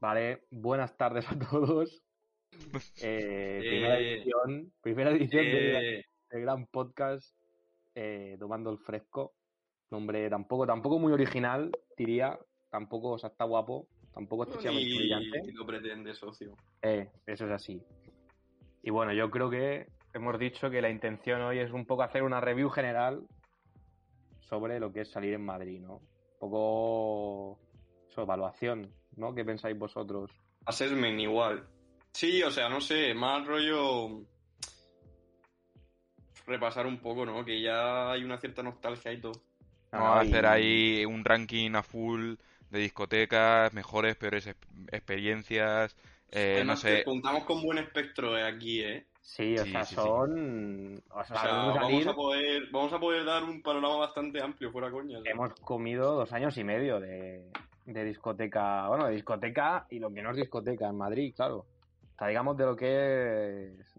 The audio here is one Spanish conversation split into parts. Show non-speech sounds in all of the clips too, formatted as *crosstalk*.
Vale, buenas tardes a todos. *laughs* Eh, primera Eh. edición, primera edición de- Eh, del gran podcast eh, Tomando el Fresco. Nombre tampoco, tampoco muy original, diría. Tampoco o sea, está guapo. Tampoco es excesivamente brillante. y lo pretende, socio. Eh, eso es así. Y bueno, yo creo que hemos dicho que la intención hoy es un poco hacer una review general sobre lo que es salir en Madrid, ¿no? Un poco su evaluación, ¿no? ¿Qué pensáis vosotros? Assessment igual. Sí, o sea, no sé, más rollo repasar un poco, ¿no? Que ya hay una cierta nostalgia y todo. Vamos a Ay, hacer ahí un ranking a full de discotecas, mejores, peores ex- experiencias. eh, no sé, que contamos con buen espectro eh, aquí, ¿eh? Sí, o Sí, sea, sí, son... O O sea, sea, vamos a vamos salir- a poder, vamos a poder dar un panorama bastante amplio, fuera coña. ¿sabes? Hemos comido dos años y medio de, de discoteca, bueno, de discoteca y lo que no es discoteca en Madrid, claro. O sea, digamos de lo que es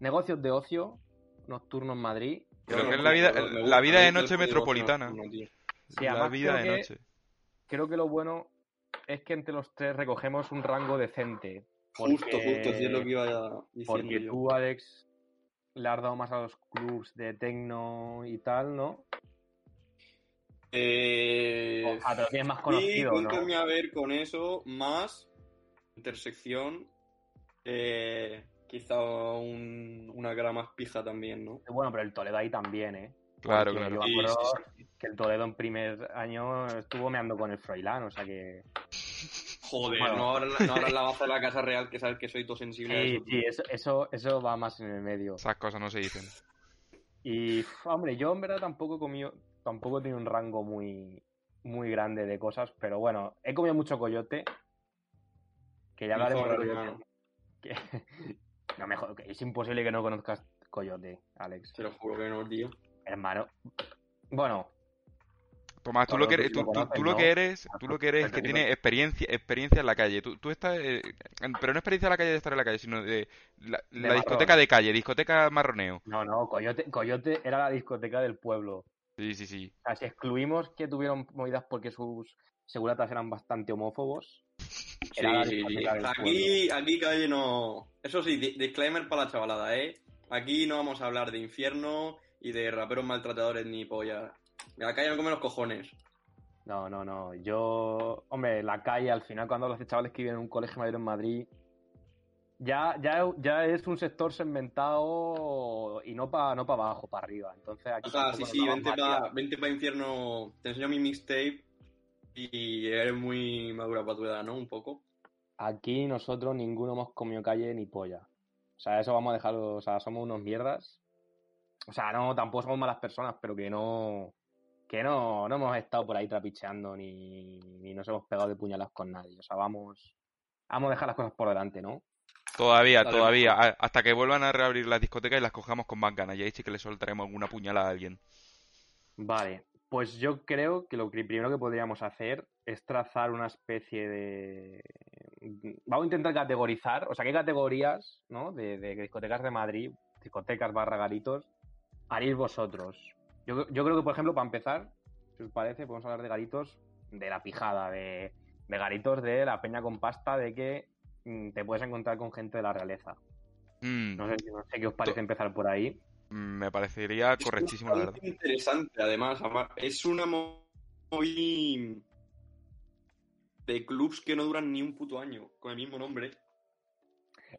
negocios de ocio nocturno en Madrid. Creo que es la vida- la vida de noche metropolitana. Sí, la vida de que- noche. Creo que lo bueno es que entre los tres recogemos un rango decente. Justo, porque- justo, así es lo que iba diciendo Porque yo. tú, Alex, le has dado más a los clubs de tecno y tal, ¿no? Eh... Ah, pero tienes más conocido, ¿no? cuéntame a ver con eso, más intersección, eh, quizá un- una cara más pija también, ¿no? Bueno, pero el Toledo ahí también, ¿eh? Claro, Porque claro. Yo me Sí, acuerdo sí, que el Toledo en primer año estuvo meando con el Froilán, o sea que... Joder, Bueno. no abras no la baza de la casa real, que sabes que soy todo sensible a Sí, eso. sí, eso, eso, eso va más en el medio. Esas cosas no se dicen. Y, hombre, yo en verdad tampoco he comido, tampoco tenido un rango muy, muy grande de cosas, pero bueno, he comido mucho coyote, que ya hablaremos de coyote. hermano. *laughs* Que- no, mejor, que es imposible que no conozcas coyote, Alex. Te lo juro que no, tío. Hermano. Bueno, Tomás, tú lo que tú eres, tú, tú- conoces, tú lo ¿no? que eres, tú lo que eres es que tienes experiencia, experiencia en la calle. Tú, tú estás, eh, en- pero no experiencia en la calle de estar en la calle, sino de la, la marrón. discoteca de calle, discoteca marroneo. no, no, coyote, coyote era la discoteca del pueblo. Sí, sí, sí. O sea, si excluimos que tuvieron movidas porque sus seguratas eran bastante homófobos, *laughs* era Sí, sí, sí. Aquí, aquí calle no. Eso sí, di- disclaimer para la chavalada, ¿eh? Aquí no vamos a hablar de infierno y de raperos maltratadores ni polla. La calle no come los cojones. No, no, no. Yo, hombre, la calle, al final, cuando de chavales que viven en un colegio mayor en Madrid, ya, ya, ya es un sector segmentado y no para no pa abajo, para arriba. Entonces aquí O sea, sí, sí, vente para vente pa infierno. Te enseño mi mixtape y eres muy madura para tu edad, ¿no? Un poco. Aquí nosotros ninguno hemos comido calle ni polla. O sea, eso vamos a dejarlo, o sea, somos unos mierdas. O sea, no, tampoco somos malas personas, pero que no, que no, no hemos estado por ahí trapicheando ni, ni nos hemos pegado de puñalas con nadie. O sea, vamos, vamos a dejar las cosas por delante, ¿no? Todavía, todavía, a- hasta que vuelvan a reabrir las discotecas y las cojamos con más ganas. Y ahí sí que le soltaremos alguna puñalada a alguien. Vale, pues yo creo que lo que primero que podríamos hacer es trazar una especie de... Vamos a intentar categorizar, o sea, qué categorías, ¿no? De, de discotecas de Madrid, discotecas barra garitos, haréis vosotros. Yo, yo creo que, por ejemplo, para empezar, si os parece, podemos hablar de garitos de la pijada, de, de garitos de la peña con pasta, de que te puedes encontrar con gente de la realeza. Mm, No sé, no sé qué os parece empezar por ahí. me parecería Es correctísimo, la verdad. interesante, además. Es una mo- movida de clubs que no duran ni un puto año con el mismo nombre.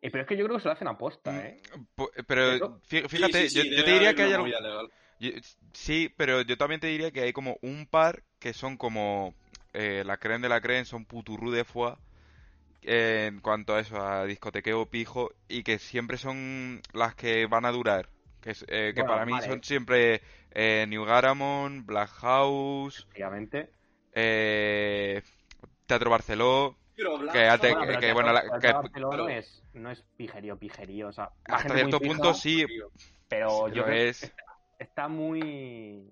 Eh, pero es que yo creo que se lo hacen aposta, ¿eh? Mm, po- Pero fíjate, Sí, sí, sí, yo, te diría que hay algo- yo- Sí, pero yo también te diría que hay como un par que son como eh, la creen de la creen, son puturru de foie eh, en cuanto a eso, a discotequeo pijo, y que siempre son las que van a durar. Que, es- eh, que Bueno, para mí vale. son siempre eh, New Garamond, Black House, Efectivamente. eh, Teatro Barceló. Que Bueno, que, la- que- claro. no es, no es pijerío, pijerío. O sea, la Hasta cierto pija, punto sí, Pero sí yo creo que es. está muy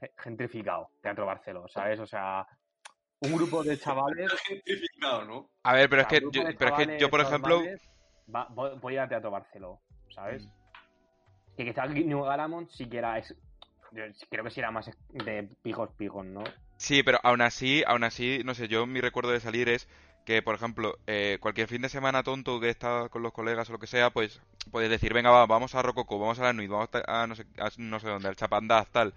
ge- gentrificado Teatro Barcelona, ¿sabes? O sea, un grupo de *laughs* chavales. gentrificado, ¿no? A ver, pero es o sea, que yo, pero es que yo, por ejemplo, va- voy, voy a ir a Teatro Barcelona, ¿sabes? Mm. Que quizá New Garamond sí que era. es- yo creo que sí era más de pijos pijos, ¿no? Sí, pero aún así, aún así, no sé, yo mi recuerdo de salir es que, por ejemplo, eh, cualquier fin de semana tonto que está con los colegas o lo que sea, pues puedes decir, venga, va, vamos a Rococo, vamos a la Nuit, vamos a, a no sé, a no sé dónde, al Chapandaz, tal.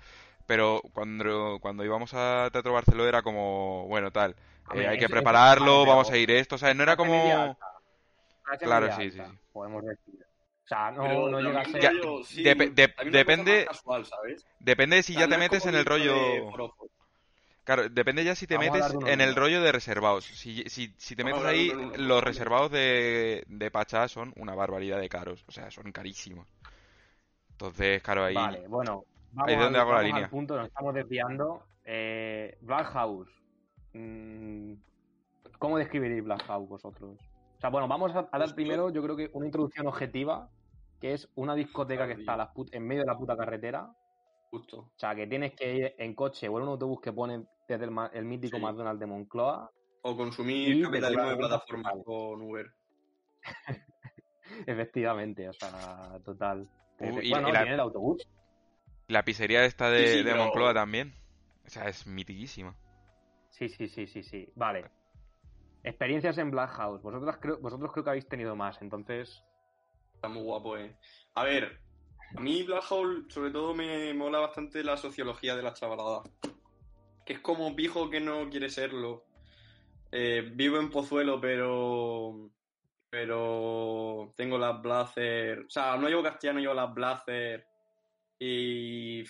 Pero cuando, cuando íbamos a Teatro Barceló era como, bueno, tal, eh, hay que prepararlo, vamos pero a ir esto, ¿sabes? No era como... Claro, sí, sí. Podemos decir. O sea, no, Pero no llega a ser. Ya, sí, depende- más casual, ¿sabes? Depende de si O sea, ya te metes en el de rollo... Claro, depende ya si te Vamos metes en el rollo de reservados. Si, si, si te Vamos metes ahí, uno los reservados de, de Pachá son una barbaridad de caros. O sea, son carísimos. Entonces, claro, ahí... Vale, bueno. Vamos, ahí es donde al, hago la línea. punto, nos estamos desviando. Eh, Black House. Mm, ¿Cómo describiréis Black House vosotros? O sea, bueno, vamos a, a dar Pues primero, yo creo que una introducción objetiva, que es una discoteca que está a las put- en medio de la puta carretera. Justo. O sea, que tienes que ir en coche o en un autobús que pone desde el, mítico Sí. McDonald's de Moncloa. O consumir capitalismo de hospital. con Uber. *laughs* Efectivamente, o sea, total. Uh, y- bueno, y la- tiene el autobús. La pizzería esta de, Sí, sí, de pero- Moncloa también. O sea, es mitiquísima. Sí, sí, sí, sí, sí. Vale. Experiencias en Black House. Vosotros creo, vosotros creo que habéis tenido más, entonces. Está muy guapo, eh. A ver, a mí Black Hole sobre todo me mola bastante la sociología de la chavalada. Que es como pijo que no quiere serlo. Eh, vivo en Pozuelo, pero. Pero. Tengo las Blazer. O sea, no llevo castellano, llevo las Blazer. Y.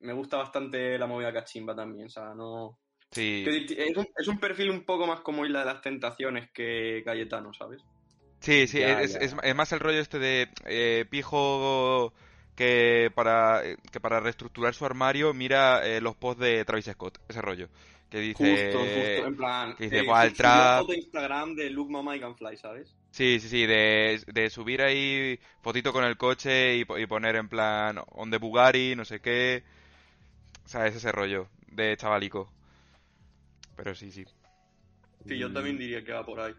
me gusta bastante la movida cachimba también. O sea, no. Sí, Es un, es un perfil un poco más como Isla de las Tentaciones que Cayetano, ¿sabes? sí, sí, Ya, es, ya. es- es más el rollo este de eh, pijo que para, que para reestructurar su armario mira eh, los posts de Travis Scott. Ese rollo. Que dice... Justo, justo, en plan. que dice, eh, "Buah, el subió trap". foto de Instagram de Look Mama I Can Fly, ¿sabes? Sí, sí, sí, de, de subir ahí fotito con el coche y, po- y poner en plan on the Bugatti, no sé qué. O sea, es ese rollo de chavalico. Pero sí, sí. Sí, yo mm, también diría que va por ahí.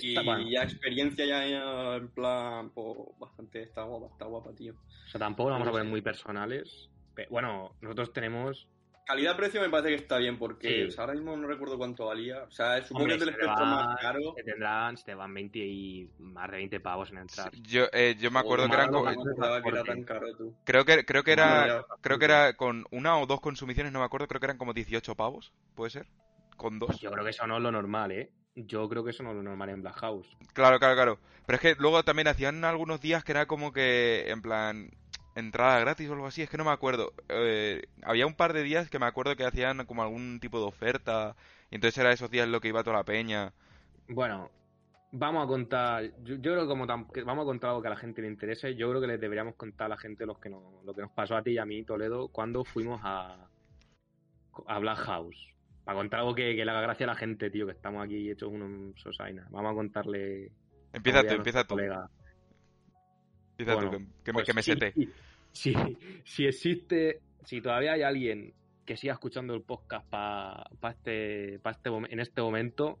Y bueno, ya experiencia ya, ya en plan, pues bastante está guapa, está guapa, tío. o sea, tampoco nos vamos a poner sé. muy personales. Pe- Bueno, nosotros tenemos. Calidad-precio me parece que está bien porque Sí. o sea, ahora mismo no recuerdo cuánto valía. O sea, supongo Hombre, que es te espectro va- más caro. Se tendrán, se te van 20 y más de 20 pavos en entrar. Yo, eh, yo me acuerdo O que eran malo, como- no me acordaba que era transporte. tan caro, tú. creo que creo que era creo que era con una o dos consumiciones, no me acuerdo, creo que eran como 18 pavos, ¿puede ser? Con dos. Yo creo que eso no es lo normal, ¿eh? Yo creo que eso no es lo normal en Black House. Claro, claro, claro. Pero es que luego también hacían algunos días que era como que, en plan, entrada gratis o algo así, es que no me acuerdo. Eh, había un par de días que me acuerdo que hacían como algún tipo de oferta, y entonces era esos días lo que iba toda la peña. Bueno, vamos a contar. Yo, yo creo que como tam- que vamos a contar algo que a la gente le interese. Yo creo que les deberíamos contar a la gente los que nos- lo que nos pasó a ti y a mí, Toledo, cuando fuimos a, a Black House. Para contar algo que, que le haga gracia a la gente, tío, que estamos aquí hechos unos sosaina. Vamos a contarle. Empieza tú, empieza tú, colega. empieza Bueno, tú, que, que me, Pues que me sete. Si, existe, si todavía hay alguien que siga escuchando el podcast pa, pa este, pa este, en este momento,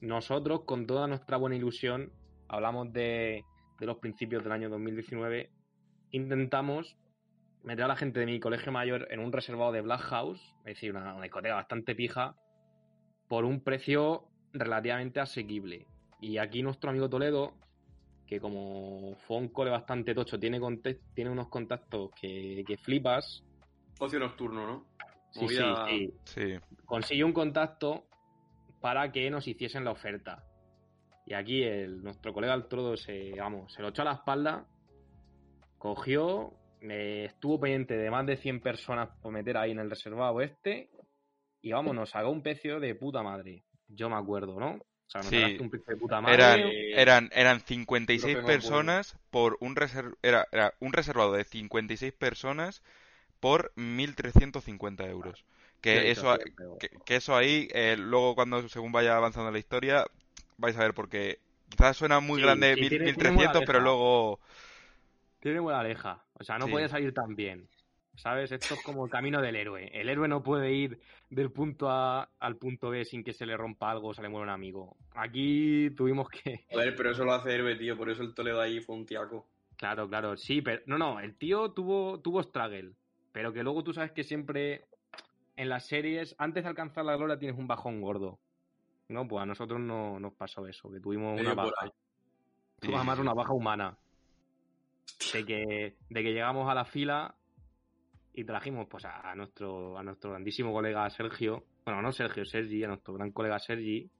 nosotros, con toda nuestra buena ilusión, hablamos de, de los principios del año 2019, intentamos meter a la gente de mi colegio mayor en un reservado de Black House, es decir, una, una discoteca bastante pija, por un precio relativamente asequible. Y aquí nuestro amigo Toledo, que como fue un cole bastante tocho, tiene, tiene unos contactos que, que flipas. Ocio nocturno, ¿no? Sí, sí, Movida- sí. Sí. Consiguió un contacto para que nos hiciesen la oferta. Y aquí el, nuestro colega el trodo se, vamos, se lo echó a la espalda, cogió, eh, estuvo pendiente de más de 100 personas por meter ahí en el reservado este, y vamos, nos sacó un precio de puta madre. Yo me acuerdo, ¿no? O sea, nos Sí. sacaste un precio de puta madre. Eran, eh, eran, eran creo 56 que me acuerdo. personas por un reser- era, era un reservado de 56 personas por 1.350 euros. Que Sí, eso, sí, que, que eso ahí, eh, luego cuando según vaya avanzando la historia, vais a ver porque quizás suena muy Sí, grande sí, mil- tiene- tiene 1300, pero luego... Tiene buena aleja. O sea, no Sí. podía salir tan bien. ¿Sabes? Esto es como el camino del héroe. El héroe no puede ir del punto A al punto B sin que se le rompa algo o se le muera un amigo. Aquí tuvimos que. *laughs* Joder, pero eso lo hace Herbe, tío. Por eso el Toledo ahí fue un tiaco. Claro, claro. Sí, pero. No, no. El tío tuvo, tuvo struggle. Pero que luego tú sabes que siempre en las series, antes de alcanzar la gloria, tienes un bajón gordo. No, pues a nosotros no nos pasó eso, que tuvimos Medio una baja. Tuvimos además una baja humana. De que, de que llegamos a la fila y trajimos pues a, a nuestro a nuestro grandísimo colega Sergio, bueno, no Sergio, Sergi, a nuestro gran colega Sergi,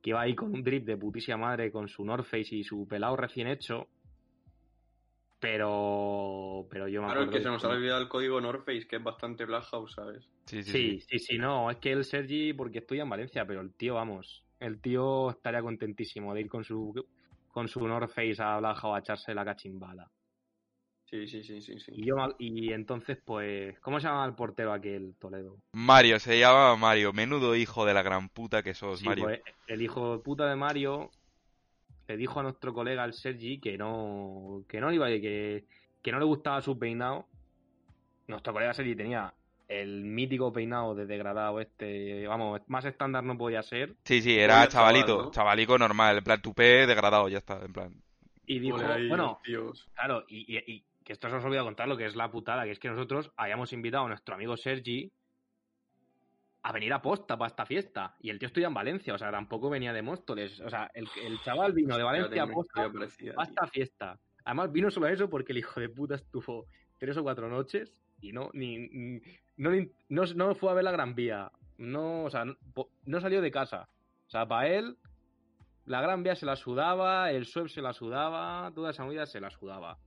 que iba ahí con un drip de putísima madre con su North Face y su pelado recién hecho. Pero pero yo me Claro, es que se nos ha olvidado el código North Face, que es bastante Black House, ¿sabes? Sí, sí, Sí, sí. sí, sí, no, es que el Sergi, porque estudia en Valencia, pero el tío, vamos, el tío estaría contentísimo de ir con su con su North Face a o a echarse la cachimbala. Sí, sí, sí, sí, sí. Y yo y entonces, pues, ¿cómo se llama el portero aquel Toledo? Mario, se llamaba Mario. Menudo hijo de la gran puta que sos, Sí, Mario. pues, el hijo de puta de Mario le dijo a nuestro colega el Sergi que no que no le iba que, que no le gustaba su peinado. Nuestro colega Sergi tenía el mítico peinado de degradado este, vamos, más estándar no podía ser. Sí, sí, era Pobre chavalito, chaval, ¿no? chavalico normal, en plan tupé degradado, ya está, en plan. Y dijo, bueno, tíos. Claro, y, y- y que esto se os olvida contar lo que es la putada, que es que nosotros habíamos invitado a nuestro amigo Sergi a venir a posta para esta fiesta. Y el tío estudia en Valencia, o sea, tampoco venía de Móstoles. O sea, el, el chaval *laughs* vino de Valencia a posta historia parecida, a tío. esta fiesta. Además, vino solo a eso porque el hijo de puta estuvo tres o cuatro noches y no, ni, no, no, no fue a ver la Gran Vía. No, o sea, no salió de casa. O sea, para él, la Gran Vía se la sudaba, el Sueb se la sudaba, toda esa movida se la sudaba.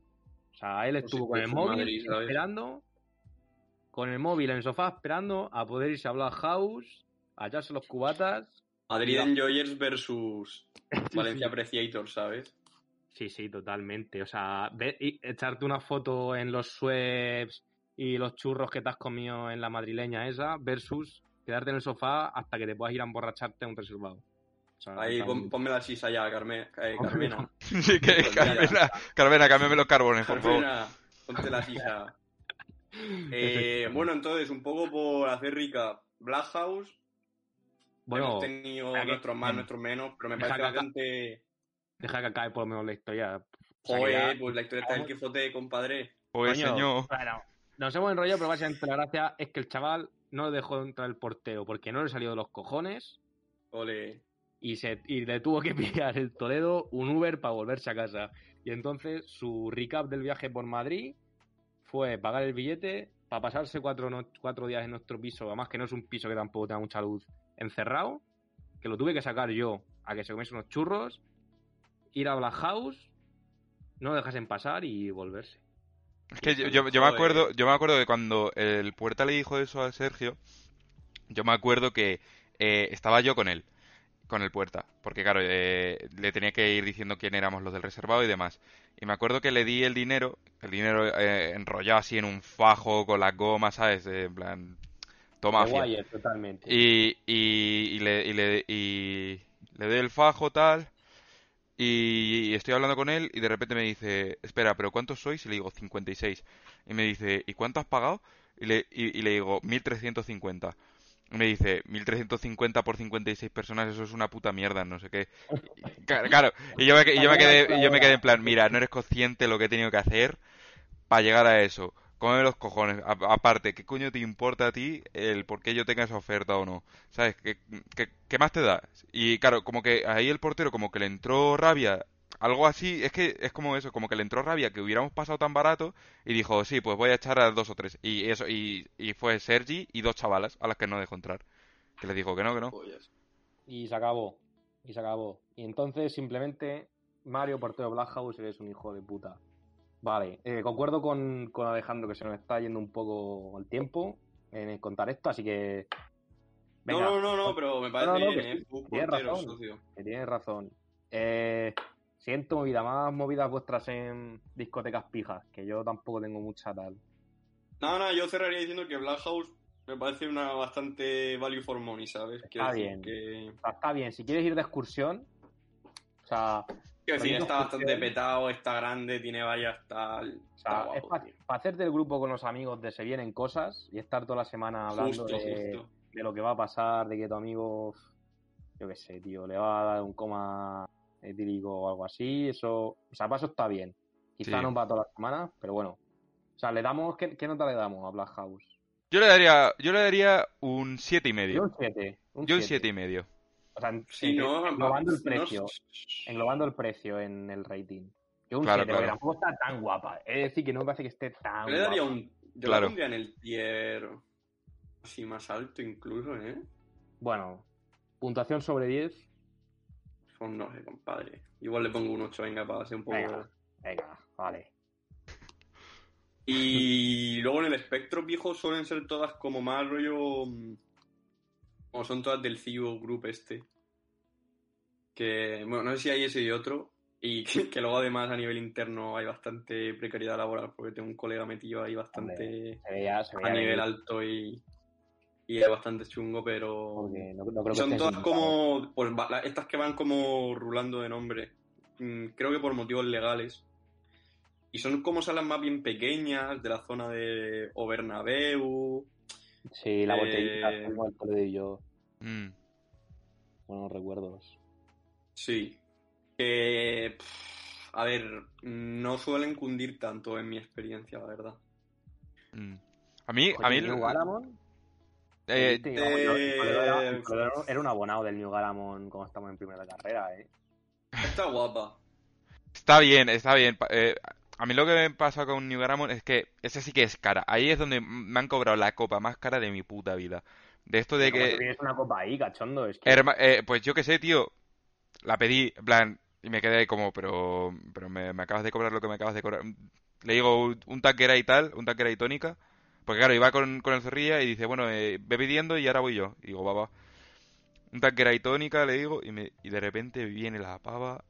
O sea, él estuvo con el móvil esperando, con el móvil en el sofá esperando a poder irse a Black House, a echarse los cubatas. Madrid Ya. Enjoyers versus *laughs* Valencia sí. Appreciator, ¿sabes? Sí, sí, totalmente. O sea, ve- y echarte una foto en los sweeps y los churros que te has comido en la madrileña esa versus quedarte en el sofá hasta que te puedas ir a emborracharte a un reservado. Sea, Ahí, pon- ponme la sisa ya, Carme- eh, Carmena. *laughs* Sí, que Pues Carmena, Carmena, cámbiame los carbones, por favor. Carmena, ponte la sisa. *laughs* Eh, bueno, entonces, un poco por hacer rica, Black House. Bueno, hemos tenido nuestros más, nuestros menos, pero me parece bastante. deja que acabe por lo menos la historia. Joder, ya- pues la historia está del Quijote, compadre. Pues Coño, señor. bueno, nos hemos enrollado, pero básicamente la gracia es que el chaval no dejó entrar el portero porque no le salió de los cojones Ole. Y, se, y le tuvo que *laughs* pillar el Toledo un Uber para volverse a casa. Y entonces su recap del viaje por Madrid fue pagar el billete para pasarse cuatro, no- cuatro días en nuestro piso, además que no es un piso que tampoco tenga mucha luz, encerrado, que lo tuve que sacar yo a que se comiese unos churros, ir a Black House, no lo dejasen pasar y volverse. Es que yo, yo- yo me acuerdo, yo me acuerdo que cuando el Puerta le dijo eso a Sergio, yo me acuerdo que eh, estaba yo con él, con el Puerta, porque claro, eh, le tenía que ir diciendo quién éramos los del reservado y demás. Y me acuerdo que le di el dinero, el dinero eh, enrollado así en un fajo con las gomas, ¿sabes? Eh, en plan, toma Wire, totalmente. Y, y, y le, y, le, y le doy el fajo tal. Y estoy hablando con él y de repente me dice, espera, ¿pero cuántos sois? Y le digo, 56. Y me dice, ¿y cuánto has pagado? Y le, y, y le digo, 1350. Me dice, 1350 por 56 personas, eso es una puta mierda, no sé qué. Claro. Y yo me, y yo me quedé, y yo me quedé en plan, mira, no eres consciente lo que he tenido que hacer para llegar a eso. Cómeme los cojones. Aparte, ¿qué coño te importa a ti el por qué yo tenga esa oferta o no? ¿Sabes? ¿Qué, qué, qué más te da? Y claro, como que ahí el portero como que le entró rabia, algo así, es que es como eso, como que le entró rabia que hubiéramos pasado tan barato y dijo, sí, pues voy a echar a dos o tres. Y eso, y, y fue Sergi y dos chavalas a las que no dejó entrar. Que les dijo que no, que no. Y se acabó. Y se acabó. Y entonces simplemente Mario Portero Black House eres un hijo de puta. Vale, eh, concuerdo con, con Alejandro que se nos está yendo un poco el tiempo en contar esto, así que... No, Venga, no, no, no, pero me parece No, no, bien, que ¿eh? Fue tienes portero, razón. que tienes razón. Eh, siento movida, más movidas vuestras en discotecas pijas, que yo tampoco tengo mucha tal. No, no, yo cerraría diciendo que Black House Me parece una bastante value for money, ¿sabes? Quiero Está bien. que... O sea, está bien, si quieres ir de excursión, o sea, Quiero decir, está bastante petado, está grande, tiene varias tal... o Está sea, guapo, es para tío. hacerte el grupo con los amigos de se vienen cosas y estar toda la semana hablando Justo, de, justo. de lo que va a pasar, de que tu amigo, yo qué sé, tío, le va a dar un coma etílico o algo así, eso, o sea, para eso está bien. Quizá Sí. no va toda la semana, pero bueno. O sea, le damos, ¿qué, qué nota le damos a Black House? Yo le daría, yo le daría un siete y Yo medio. un 7. Yo un siete y medio. O sea, en- Sí, en- no, englobando el no- precio. Englobando el precio en el rating. Yo un Claro, 7, porque claro. tampoco está tan guapa. Es decir, que no me parece que esté tan Yo le daría guapa. un... Yo Claro. la pondría en el tier así más alto incluso, ¿eh? Bueno, puntuación sobre 10. Pues no sé, compadre. Igual le pongo un 8, venga, para ser un poco... Venga. Venga, vale. Y *laughs* luego en el espectro viejo suelen ser todas como más rollo. mm, Como son todas del CEO Group este. Que, bueno, no sé si hay ese y otro. Y *laughs* que, que luego además a nivel interno hay bastante precariedad laboral porque tengo un colega metido ahí bastante Se veía, se veía a nivel alto y, y es bastante chungo, pero porque no, no creo que son todas como, pues, estas que van como rulando de nombre, Mm, creo que por motivos legales. Y son como salas más bien pequeñas, de la zona de Obernabeu. Sí, la eh, botellita, como el y yo. Mm. Buenos recuerdos. Sí. Que, pff, a ver, no suelen cundir tanto en mi experiencia, la verdad. Mm. A mí, a mí, Galamon. Eh, Sí, eh, era, un abonado del New Galamon cuando estamos en primera carrera, ¿eh? Está guapa. está bien, está bien. Eh, a mí lo que me pasa con New Garamond es que ese sí que es cara. Ahí es donde me han cobrado la copa más cara de mi puta vida. De esto de Como que tienes una copa ahí, cachondo. Es que Herma- eh, pues yo qué sé, tío. La pedí, en plan, y me quedé ahí como, pero, pero me, me acabas de cobrar lo que me acabas de cobrar. Le digo un, un tanquera y tal, un tanquera y tónica. Porque claro, iba con, con el zorrilla y dice, bueno, eh, ve pidiendo y ahora voy yo. Y digo, va, va. Un tanquera y tónica, le digo, y, me, y de repente viene la pava,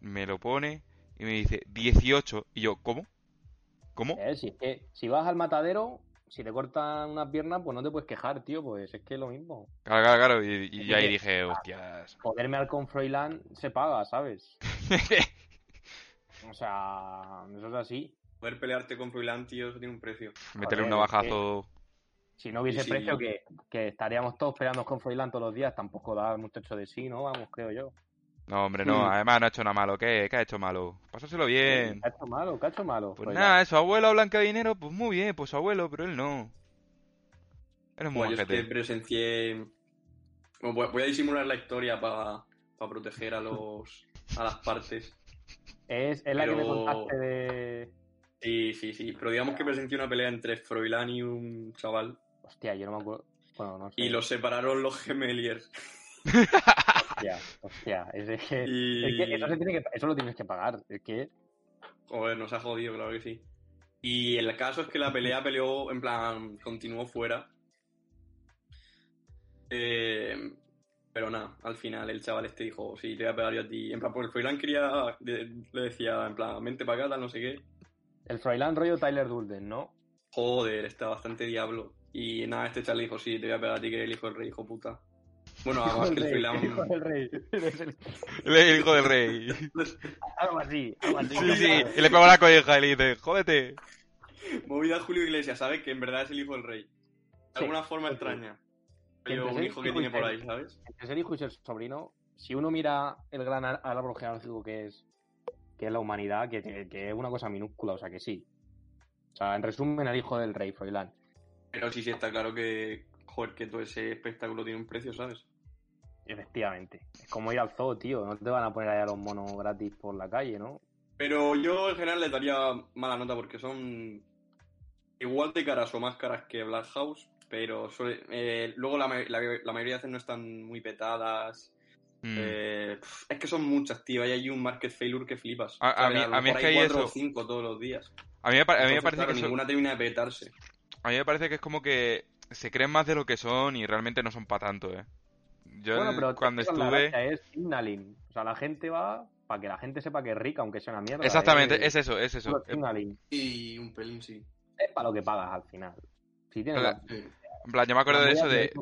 me lo pone y me dice, 18. Y yo, ¿cómo? ¿Cómo? Eh, si es que si vas al matadero, si te cortan una pierna, pues no te puedes quejar, tío, pues es que es lo mismo. Claro, claro, claro. Y, ahí dije, hostias. Joderme al con Froilán se paga, ¿sabes? *laughs* O sea, eso es así. Poder pelearte con Froilán, tío, eso tiene un precio. Meterle un navajazo. Si no hubiese Sí, sí. precio, que, que estaríamos todos peleando con Froilán todos los días, tampoco da el muchacho de sí, ¿no? Vamos, creo yo. No, hombre, no. Además no ha hecho nada malo. ¿Qué? ¿Qué ha hecho malo? Pasárselo bien. Cacho malo, cacho malo. Pues Froilán. nada, su abuelo blanca dinero, pues muy bien, pues su abuelo, pero él no. Él es muy Bueno, yo es que presencié. Bueno, voy a disimular la historia para proteger a los a las partes. Es, es la que me contaste de. Sí, sí, sí. Pero digamos que presencié una pelea entre Froilán y un chaval. Hostia, yo no me acuerdo. Bueno, no sé. Y los separaron los gemeliers. Hostia, hostia. Es, Y. es que eso, se tiene que, eso lo tienes que pagar. Es que. Joder, nos ha jodido, claro que sí. Y el caso es que la pelea peleó, en plan, continuó fuera. Eh, pero nada, al final el chaval este dijo, sí, te voy a pegar yo a ti. En plan, porque el Froilán quería, le decía, en plan, vente para acá, tal, no sé qué. El Froilán rollo Tyler Durden, ¿no? Joder, está bastante diablo. Y nada, este chaval le dijo, sí, te voy a pegar a ti, que eres el hijo del rey, hijo puta. Bueno, además *laughs* que el del rey, hijo Froilán... del rey. *laughs* El- el hijo del rey. *laughs* Algo así, algo así. Sí, sí. Y le pegó la colleja y le dice, jódete. Movida Julio Iglesias, ¿sabes? Que en verdad es el hijo del rey. De Sí, alguna forma sí. extraña. Pero un hijo que tiene por ahí, ¿sabes? Entre ser hijo y ser sobrino, si uno mira el gran árbol genealógico que es, que es la humanidad, que, que- que es una cosa minúscula, o sea que sí. O sea, en resumen, el hijo del rey, Froilán. Pero sí, sí, está claro que, joder, que todo ese espectáculo tiene un precio, ¿sabes? Efectivamente. Es como ir al zoo, tío. No te van a poner ahí a los monos gratis por la calle, ¿no? Pero yo en general les daría mala nota porque son igual de caras o más caras que Black House, pero suele- eh, luego la, la- la mayoría de veces no están muy petadas. Mm. Eh, es que son muchas, tío. Hay ahí un market failure que flipas. A- mí- lo a mí es que hay cuatro eso. o cinco todos los días. A mí me, pa- a mí me Entonces, parece claro, que eso- ninguna termina de petarse. a mí me parece que es como que se creen más de lo que son y realmente no son para tanto, ¿eh? Yo bueno, pero cuando la estuve... gracia, es signaling. O sea, la gente va para que la gente sepa que es rica, aunque sea una mierda. ¿eh? Exactamente, es, es eso, es eso. signaling. Y un pelín, sí. Es para lo que pagas al final. Si tienes Claro. la- Sí. En plan, yo me acuerdo de eso de,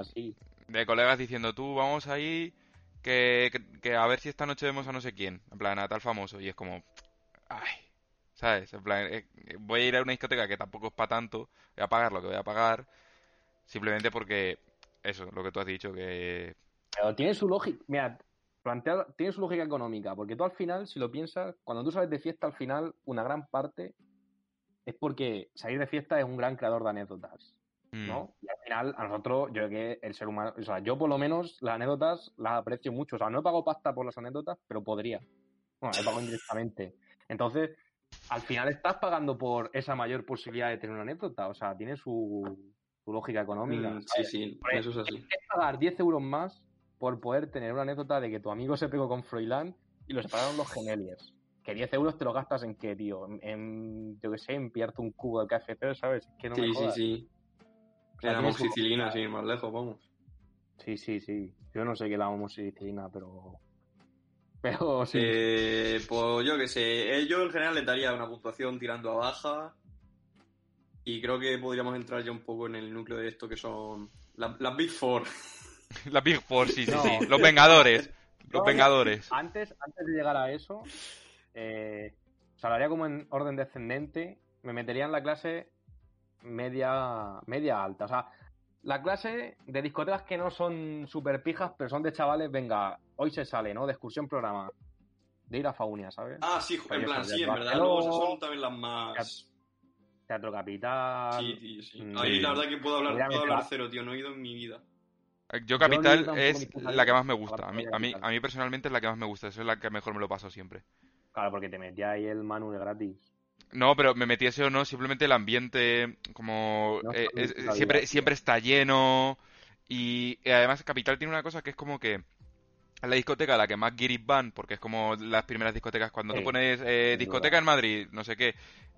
así. de colegas diciendo, tú, vamos ahí, que, que, que a ver si esta noche vemos a no sé quién. En plan, a tal famoso. Y es como, ay, ¿sabes? En plan, eh, voy a ir a una discoteca que tampoco es para tanto, voy a pagar lo que voy a pagar, simplemente porque, eso, lo que tú has dicho, que... Pero tiene su lógica. Mira, plantea, tiene su lógica económica, porque tú al final, si lo piensas, cuando tú sales de fiesta, al final, una gran parte es porque salir de fiesta es un gran creador de anécdotas, mm, ¿no? Y al final, a nosotros, yo creo que el ser humano, o sea, yo por lo menos las anécdotas las aprecio mucho. O sea, no he pagado pasta por las anécdotas, pero podría. Bueno, he pagado indirectamente. Entonces, al final estás pagando por esa mayor posibilidad de tener una anécdota. O sea, tiene su, su lógica económica. Mm, sí, ¿sabes? sí, eso es así. es pagar 10 euros más por poder tener una anécdota de que tu amigo se pegó con Froilán y lo separaron los gemeliers. Que 10 euros te lo gastas en qué, tío? En, en, yo qué sé, en pillarte un cubo de KFC, ¿sabes? Es que no Sí, sí, jodas. sí. Era tiene su moxicilina, lógica. sin ir más lejos, vamos. Sí, sí, sí. Yo no sé qué la homoxicilina, pero... Pero sí. Eh, pues yo que sé, eh, yo en general le daría una puntuación tirando a baja. Y creo que podríamos entrar ya un poco en el núcleo de esto que son la- las Big Four. *laughs* La Big Four, sí, sí, No. sí. Los Vengadores. Los No, Vengadores. Antes, antes de llegar a eso, eh, o sea, lo haría como en orden descendente. Me metería en la clase media, media alta. O sea, la clase de discotecas que no son super pijas, pero son de chavales, venga, hoy se sale, ¿no? De excursión programa. De ir a Faunia, ¿sabes? Ah, sí, en plan, sí, en verdad. Luego esas son también las más. Teatro Capital. Sí, tío, sí. Mm. Ahí la verdad que puedo hablar, puedo hablar cero, tío. No he ido en mi vida. Yo Capital es la que más me gusta. A mí, a mí, a mí personalmente es la que más me gusta. Esa es la que mejor me lo paso siempre. Claro, porque te metía ahí el Manu de gratis. No, pero me metiese o no, simplemente el ambiente, como No, eh, es- no, siempre, siempre está lleno y, y además Capital tiene una cosa que es como que la discoteca a la que más guiris van, porque es como las primeras discotecas, cuando tú pones eh, discoteca duda. en Madrid, no sé qué,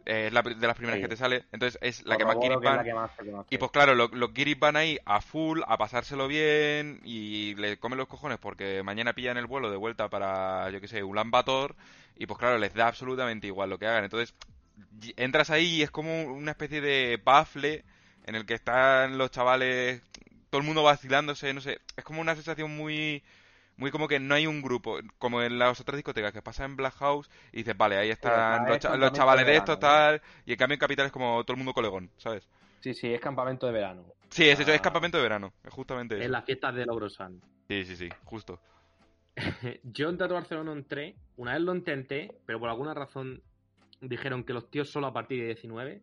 eh, es la de las primeras Sí. que te sale, entonces es la que más guiris van. que más. Y pues claro, lo- los guiris van ahí a full, a pasárselo bien y le comen los cojones porque mañana pillan el vuelo de vuelta para, yo qué sé, Ulan Bator y pues claro, les da absolutamente igual lo que hagan. Entonces, entras ahí y es como una especie de bafle en el que están los chavales, todo el mundo vacilándose, no sé, es como una sensación muy... Muy como que no hay un grupo, como en las otras discotecas que pasa en Black House y dices, vale, ahí están es los, cha- los campamento chavales de verano, tal, y en cambio en Capital es como todo el mundo colegón, ¿sabes? Sí, sí, es campamento de verano. Sí, es, eso, es Ah. campamento de verano, es justamente Es eso. las fiestas de Laurosan. Sí, sí, sí, justo. *laughs* Yo en Teatro Barcelona entré, una vez lo intenté, pero por alguna razón dijeron que los tíos solo a partir de 19,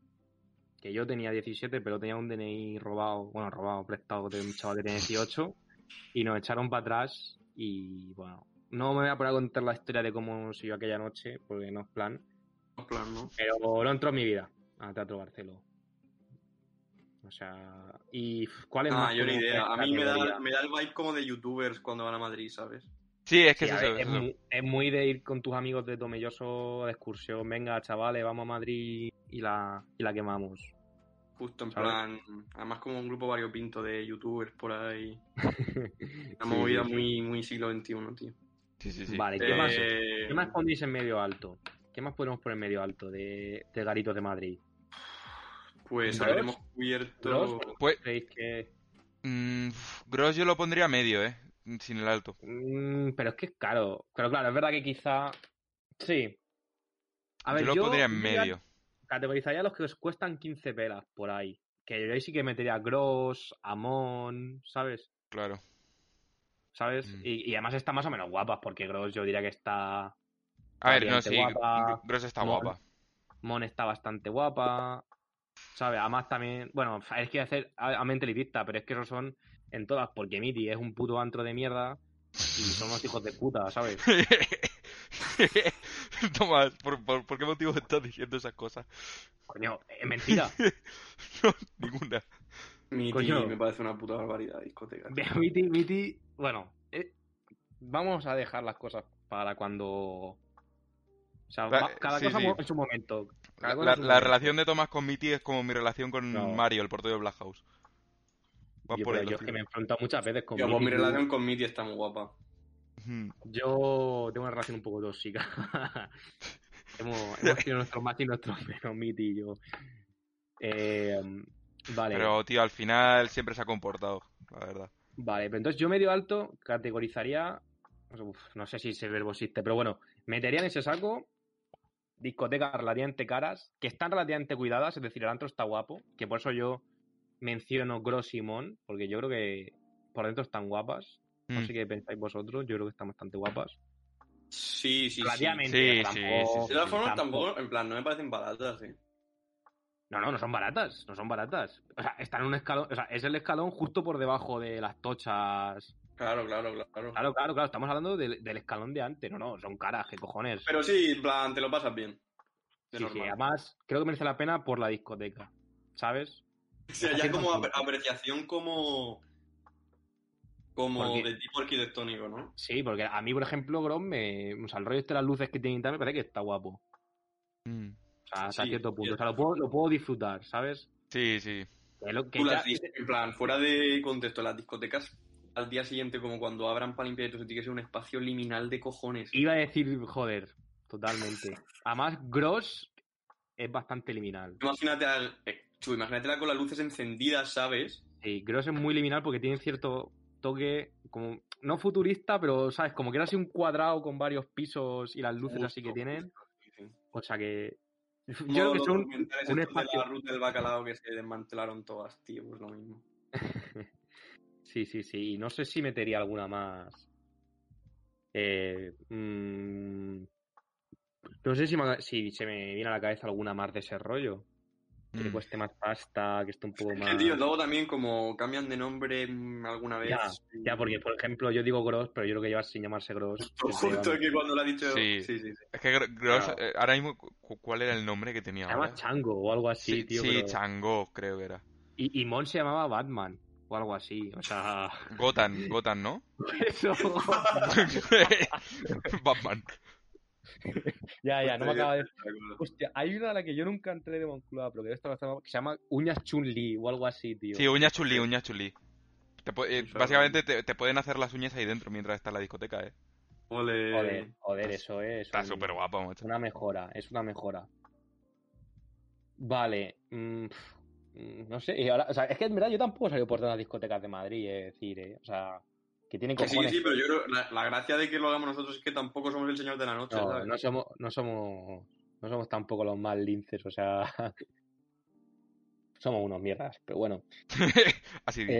que yo tenía 17, pero tenía un DNI robado, bueno, robado, prestado de un chaval que tenía 18, y nos echaron para atrás y bueno, no me voy a poner a contar la historia de cómo siguió aquella noche, porque no es plan, En plan, ¿no? pero no entró en mi vida a Teatro Barcelona. O sea, y ¿cuál es Ah, más yo ni idea. A mí me da, me da el vibe como de youtubers cuando van a Madrid, ¿sabes? Sí, es que Sí, es eso, ver, es es, eso. muy, es muy de ir con tus amigos de Tomelloso de excursión. Venga, chavales, vamos a Madrid y la, y la quemamos. Justo en ¿Sabes? plan. Además, como un grupo variopinto de youtubers por ahí. *laughs* Una Sí, movida sí, muy, muy siglo XXI, tío. Sí, sí, sí. Vale, ¿qué, más, Eh, ¿qué más pondréis en medio alto? ¿Qué más podemos poner en medio alto de, de Garitos de Madrid? Pues habremos cubierto. ¿Gross? Pues, ¿Creéis que.? mm, Gross yo lo pondría medio, ¿eh? Sin el alto. Mm, pero es que es caro. Pero claro, es verdad que quizá. Sí. A ver, yo lo yo pondría en medio. Categorizaría los que os cuestan 15 pelas por ahí. Que yo ahí sí que metería Gross, Amon, ¿sabes? Claro. ¿sabes? Mm. Y, y además está más o menos guapas, porque Gross yo diría que está. A ver, no, sí, guapa, Gross está Mon. guapa. Mon está bastante guapa. ¿Sabes? Además también. Bueno, es que hacer a, a mente elitista, pero es que esos son en todas, porque Miti es un puto antro de mierda y son unos hijos de puta, ¿sabes? *laughs* Tomás, ¿por, por, por qué motivo estás diciendo esas cosas? Coño, es mentira. *laughs* No, ninguna. Mi Coño. me parece una puta barbaridad discoteca. Miti, Miti. Bueno, eh, vamos a dejar las cosas para cuando. O sea, La- cada sí, cosa sí. en su momento. La, relación de Tomás con Mitty es como mi relación con No. Mario, el portero de Black House. Va Yo, por pero yo es que me he enfrentado muchas veces con pues mi relación con Mitty está muy guapa. Ujú. Yo tengo una relación un poco tóxica. *laughs* hemos, hemos tenido *laughs* nuestros más y nuestros menos, Miti y yo. Eh, Vale, Pero, tío, al final siempre se ha comportado, la verdad. vale, pero entonces yo medio alto categorizaría, uf, no sé si ese verbo existe, pero bueno, metería en ese saco discotecas relativamente caras, que están relativamente cuidadas, es decir, el antro está guapo, que por eso yo menciono Gross y Mon, porque yo creo que por dentro están guapas. No Mm. sé qué pensáis vosotros, yo creo que están bastante guapas. Sí, sí, sí. Relativamente, Sí, tampoco- sí, De todas formas, tampoco- tampoco, en plan, no me parecen baratas, eh. No, no, no son baratas, no son baratas. O sea, están en un escalón, o sea, es el escalón justo por debajo de las tochas. Claro, claro, claro. Claro, claro, claro, estamos hablando del, del escalón de antes, no, no, son caras, qué cojones. Pero sí, en plan, te lo pasas bien. De sí, sí, además creo que merece la pena por la discoteca, ¿sabes? O sea, ya como ap- apreciación como. Como Porque- de tipo arquitectónico, ¿no? Sí, porque a mí, por ejemplo, Grom, me, o sea, el rollo este de las luces que tiene y tal, me parece que está guapo. Mm. O sea, hasta Sí, cierto punto. O sea, lo puedo, lo puedo disfrutar, ¿sabes? Sí, sí. Que lo- que Tú ya- las dices, en plan, fuera de contexto, las discotecas al día siguiente, como cuando abran para limpiar eso, tiene que ser un espacio liminal de cojones. Iba a decir, joder, totalmente. Además, Gross es bastante liminal. Imagínate al. Chu, imagínatela con las luces encendidas, ¿sabes? Sí, Gross es muy liminal porque tiene cierto toque, como, no futurista, pero, ¿sabes? Como que era así un cuadrado con varios pisos y las luces así que tienen. O sea que. Yo creo que son documentales un estos de espacio. la ruta del bacalao que se desmantelaron todas, tío, pues lo mismo. *laughs* Sí, sí, sí. Y no sé si metería alguna más. Eh, mm, no sé si, me- si se me viene a la cabeza alguna más de ese rollo. Que le Mm. cueste más pasta, que esté un poco *laughs* más. que, tío, luego también como cambian de nombre mm, alguna vez. Ya, ya, porque por ejemplo yo digo Gross, pero yo creo que llevas sin llamarse Gross. *laughs* Justo, que cuando lo ha dicho. Sí. Sí, sí, sí. Es que Gr- Gross, Claro. eh, ahora mismo, cu- ¿cuál era el nombre que tenía Se llama ahora? Chango o algo así, Sí, tío. sí, pero- Chango, creo que era. y, y Mon se llamaba Batman o algo así. O sea, Gotan, *laughs* Gotan, ¿no? eso. Batman. *laughs* ya, ya, no me acaba de. Hostia, hay una a la que yo nunca entré de Moncloa, pero que hacemos- que se llama Uñas Chun-Li o algo así, tío. Sí, uñas chulí, uñas pu- eh, básicamente te, te pueden hacer las uñas ahí dentro mientras está en la discoteca, ¿eh? Ole. Joder, joder, eso es. Está súper guapo, macho. Una mejora, es una mejora. Vale. mm, mm, no sé, y ahora, o sea, es que en verdad yo tampoco salí por todas las discotecas de Madrid, es decir, eh, o sea, que tienen Que sí, cojones. sí, pero yo creo la, la gracia de que lo hagamos nosotros es que tampoco somos el señor de la noche, no, ¿sabes? no somos, no somos, no somos tampoco los más linces, o sea, *laughs* somos unos mierdas, pero bueno. *laughs* Así Eh, dicho.